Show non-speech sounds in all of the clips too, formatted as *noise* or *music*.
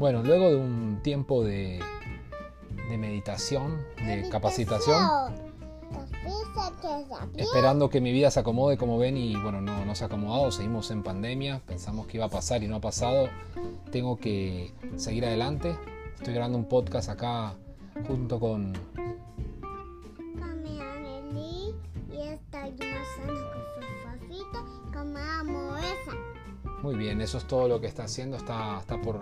Bueno, luego de un tiempo de, de meditación, de capacitación, esperando que mi vida se acomode como ven y bueno, no, no se ha acomodado, seguimos en pandemia, pensamos que iba a pasar y no ha pasado, tengo que seguir adelante, estoy grabando un podcast acá junto con Muy bien, eso es todo lo que está haciendo, está, está por,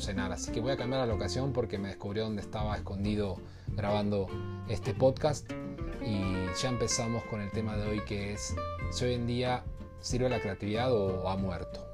cenar, así que voy a cambiar la locación porque me descubrió dónde estaba escondido grabando este podcast y ya empezamos con el tema de hoy que es si hoy en día sirve la creatividad o ha muerto.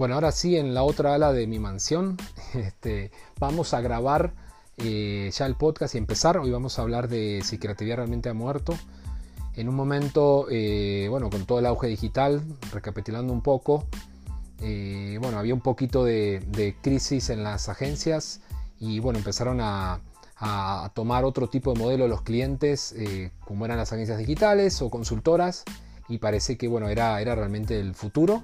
Bueno, ahora sí, en la otra ala de mi mansión, *laughs* este, vamos a grabar eh, ya el podcast y empezar. Hoy vamos a hablar de si creatividad realmente ha muerto. En un momento, eh, bueno, con todo el auge digital, recapitulando un poco, eh, bueno, había un poquito de, crisis en las agencias y bueno, empezaron a, tomar otro tipo de modelo los clientes, como eran las agencias digitales o consultoras, y parece que bueno, era, era realmente el futuro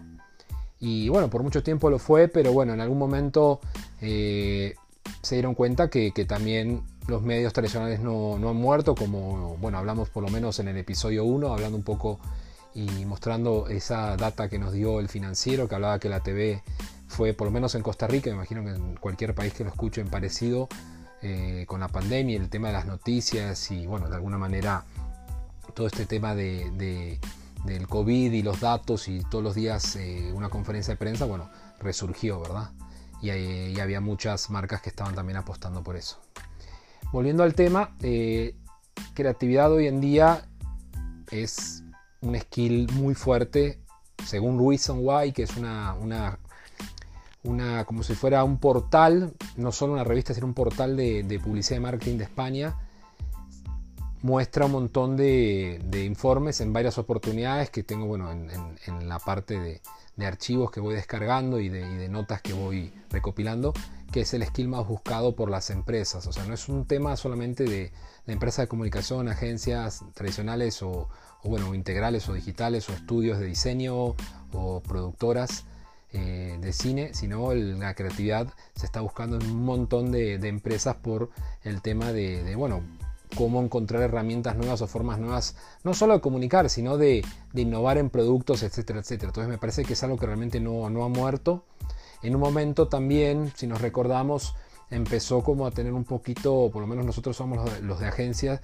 y bueno, por mucho tiempo lo fue, pero bueno, en algún momento eh, se dieron cuenta que, también los medios tradicionales no, han muerto, como bueno, hablamos por lo menos en el episodio 1, hablando un poco y mostrando esa data que nos dio el financiero, que hablaba que la TV fue, por lo menos en Costa Rica, me imagino que en cualquier país que lo escuchen parecido, eh, con la pandemia, el tema de las noticias y bueno, de alguna manera todo este tema de del COVID y los datos y todos los días eh, una conferencia de prensa, bueno, resurgió, ¿verdad? Y, había muchas marcas que estaban también apostando por eso. Volviendo al tema, eh, creatividad hoy en día es un skill muy fuerte, según Reason Why, que es una, una, una, como si fuera un portal, no solo una revista, sino un portal de, de publicidad y marketing de España, muestra un montón de, informes en varias oportunidades que tengo bueno, en, la parte de, archivos que voy descargando y, de, notas que voy recopilando, que es el skill más buscado por las empresas. O sea, no es un tema solamente de, empresas de comunicación, agencias tradicionales o, bueno, integrales o digitales o estudios de diseño o productoras eh, de cine, sino la creatividad se está buscando en un montón de, empresas por el tema de, bueno, cómo encontrar herramientas nuevas o formas nuevas, no solo de comunicar, sino de, innovar en productos, etcétera, etcétera. Entonces me parece que es algo que realmente no, no ha muerto. En un momento también, si nos recordamos, empezó como a tener un poquito, por lo menos nosotros somos los de, agencias,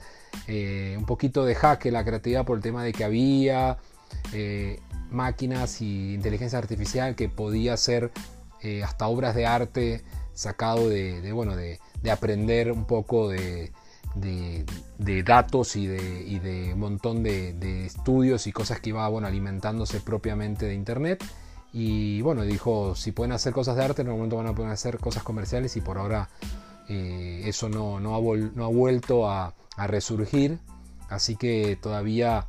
eh, un poquito de jaque la creatividad por el tema de que había eh, máquinas y inteligencia artificial que podía ser eh, hasta obras de arte sacado de, bueno, de aprender un poco de, de, datos y de, un montón de, estudios y cosas que iba bueno, alimentándose propiamente de Internet. Y bueno, dijo, si pueden hacer cosas de arte, en algún momento van a poder hacer cosas comerciales y por ahora eh, eso no, no, ha vuelto a, resurgir. Así que todavía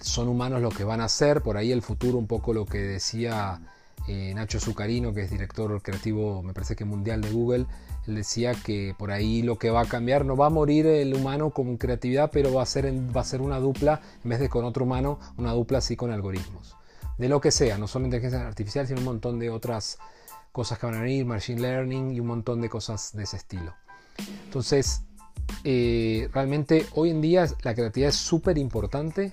son humanos los que van a hacer. Por ahí el futuro, un poco lo que decía eh, Nacho Zucarino, que es director creativo, me parece que mundial de Google, decía que por ahí lo que va a cambiar, no va a morir el humano con creatividad, pero va a ser, va a ser una dupla, en vez de con otro humano, una dupla así con algoritmos. De lo que sea, no solo inteligencia artificial, sino un montón de otras cosas que van a venir, machine learning y un montón de cosas de ese estilo. Entonces, eh, realmente hoy en día la creatividad es súper importante.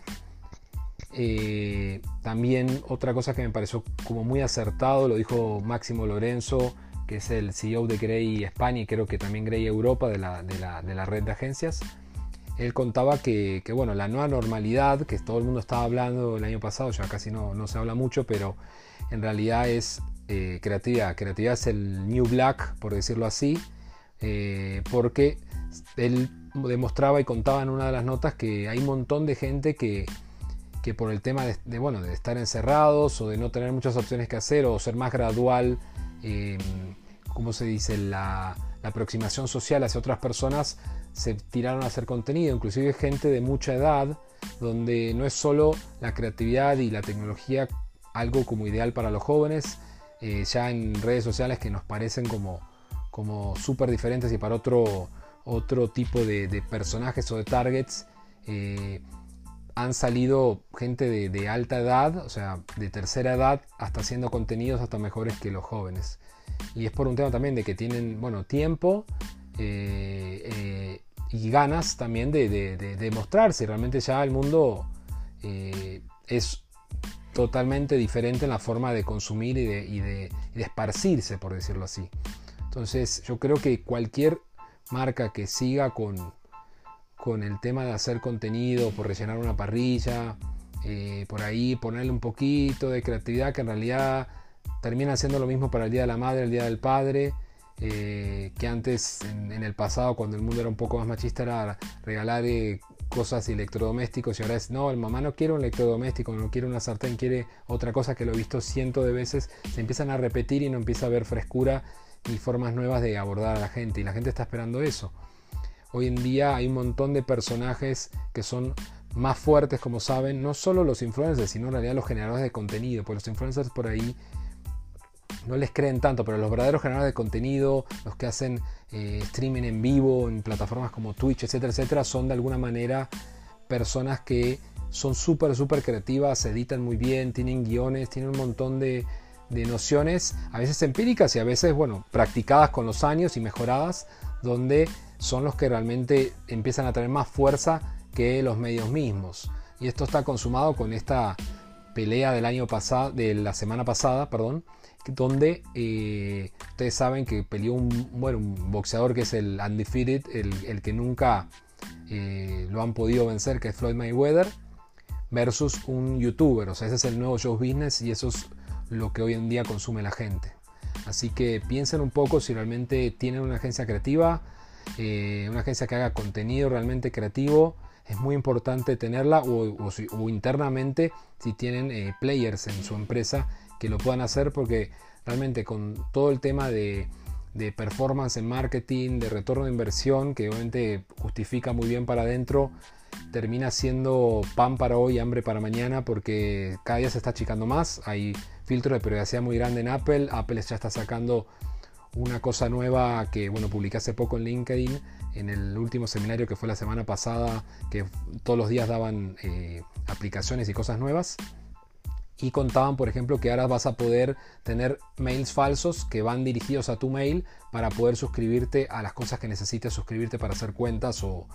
Eh, también otra cosa que me pareció como muy acertado, lo dijo Máximo Lorenzo que es el CEO de Grey España y creo que también Grey Europa de la, de la, de la red de agencias. Él contaba que, bueno, la nueva normalidad, que todo el mundo estaba hablando el año pasado, ya casi no, no se habla mucho, pero en realidad es eh, creatividad. Creatividad es el New Black, por decirlo así, eh, porque él demostraba y contaba en una de las notas que hay un montón de gente que, que por el tema de, bueno, de estar encerrados o de no tener muchas opciones que hacer o ser más gradual eh, ¿cómo se dice? La, aproximación social hacia otras personas se tiraron a hacer contenido, inclusive gente de mucha edad, donde no es solo la creatividad y la tecnología algo como ideal para los jóvenes, eh, ya en redes sociales que nos parecen como, como súper diferentes y para otro, otro tipo de, personajes o de targets. Eh, han salido gente de, alta edad, o sea, de tercera edad, hasta haciendo contenidos hasta mejores que los jóvenes. Y es por un tema también de que tienen, bueno, tiempo eh, eh, y ganas también de, de, mostrarse. Realmente ya el mundo es totalmente diferente en la forma de consumir y de, y de, esparcirse, por decirlo así. Entonces yo creo que cualquier marca que siga con, con el tema de hacer contenido, por rellenar una parrilla, eh, por ahí ponerle un poquito de creatividad que en realidad termina siendo lo mismo para el Día de la Madre, el Día del Padre, eh, que antes en, el pasado cuando el mundo era un poco más machista era regalar eh, cosas electrodomésticos y ahora es, no, el mamá no quiere un electrodoméstico, no quiere una sartén, quiere otra cosa que lo he visto cientos de veces, se empiezan a repetir y no empieza a haber frescura y formas nuevas de abordar a la gente y la gente está esperando eso. Hoy en día hay un montón de personajes que son más fuertes, como saben, no solo los influencers, sino en realidad los generadores de contenido, pues los influencers por ahí no les creen tanto, pero los verdaderos generadores de contenido, los que hacen eh, streaming en vivo en plataformas como Twitch, etcétera, etcétera, son de alguna manera personas que son súper, súper creativas, editan muy bien, tienen guiones, tienen un montón de, de nociones, a veces empíricas y a veces, bueno, practicadas con los años y mejoradas, donde son los que realmente empiezan a tener más fuerza que los medios mismos. Y esto está consumado con esta pelea del año pasado, de la semana pasada, perdón, donde eh, ustedes saben que peleó un, bueno, un boxeador que es el undefeated, el, que nunca eh, lo han podido vencer, que es Floyd Mayweather, versus un youtuber. O sea, ese es el nuevo show business y eso es lo que hoy en día consume la gente. Así que piensen un poco si realmente tienen una agencia creativa, eh, una agencia que haga contenido realmente creativo. Es muy importante tenerla o, internamente si tienen players en su empresa que lo puedan hacer porque realmente con todo el tema de, performance en marketing, de retorno de inversión, que obviamente justifica muy bien para adentro, termina siendo pan para hoy, hambre para mañana, porque cada día se está achicando más. Hay filtros de privacidad muy grande en Apple. Apple ya está sacando una cosa nueva que, bueno, publiqué hace poco en LinkedIn, en el último seminario que fue la semana pasada, que todos los días daban eh, aplicaciones y cosas nuevas y contaban, por ejemplo, que ahora vas a poder tener mails falsos que van dirigidos a tu mail para poder suscribirte a las cosas que necesites suscribirte para hacer cuentas o,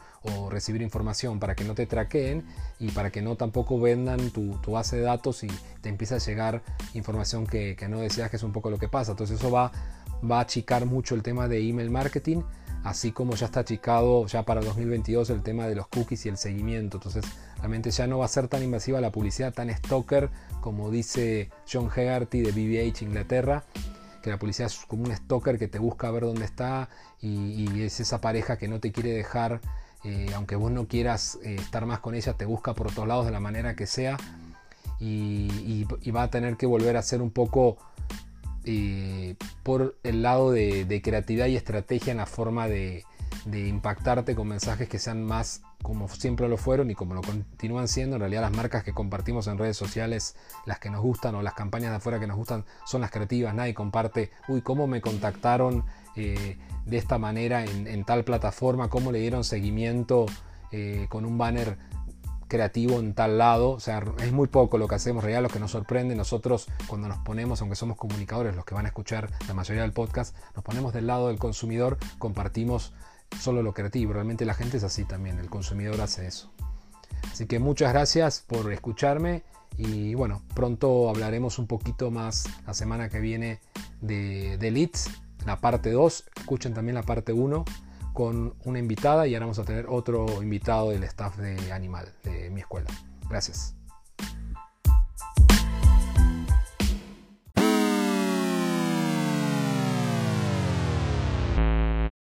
recibir información, para que no te traqueen y para que no tampoco vendan tu, base de datos y te empiece a llegar información que, no deseas, que es un poco lo que pasa. Entonces eso va, va a achicar mucho el tema de email marketing así como ya está achicado ya para 2022 el tema de los cookies y el seguimiento. Entonces, realmente ya no va a ser tan invasiva la publicidad, tan stalker, como dice John Hegarty de BBH Inglaterra, que la publicidad es como un stalker que te busca ver dónde está y, es esa pareja que no te quiere dejar, eh, aunque vos no quieras eh, estar más con ella, te busca por todos lados de la manera que sea. Y, y va a tener que volver a ser un poco eh, por el lado de, creatividad y estrategia en la forma de, impactarte con mensajes que sean más como siempre lo fueron y como lo continúan siendo. En realidad las marcas que compartimos en redes sociales, las que nos gustan o las campañas de afuera que nos gustan son las creativas. Nadie comparte, uy, cómo me contactaron eh, de esta manera en, tal plataforma, cómo le dieron seguimiento eh, con un banner creativo en tal lado, o sea, es muy poco lo que hacemos, real, lo que nos sorprende, nosotros cuando nos ponemos, aunque somos comunicadores, los que van a escuchar la mayoría del podcast, nos ponemos del lado del consumidor, compartimos solo lo creativo, realmente la gente es así también, el consumidor hace eso. Así que muchas gracias por escucharme y bueno, pronto hablaremos un poquito más la semana que viene de, de Leads, la parte 2, escuchen también la parte 1 con una invitada y ahora vamos a tener otro invitado del staff de Animal, de mi escuela. Gracias.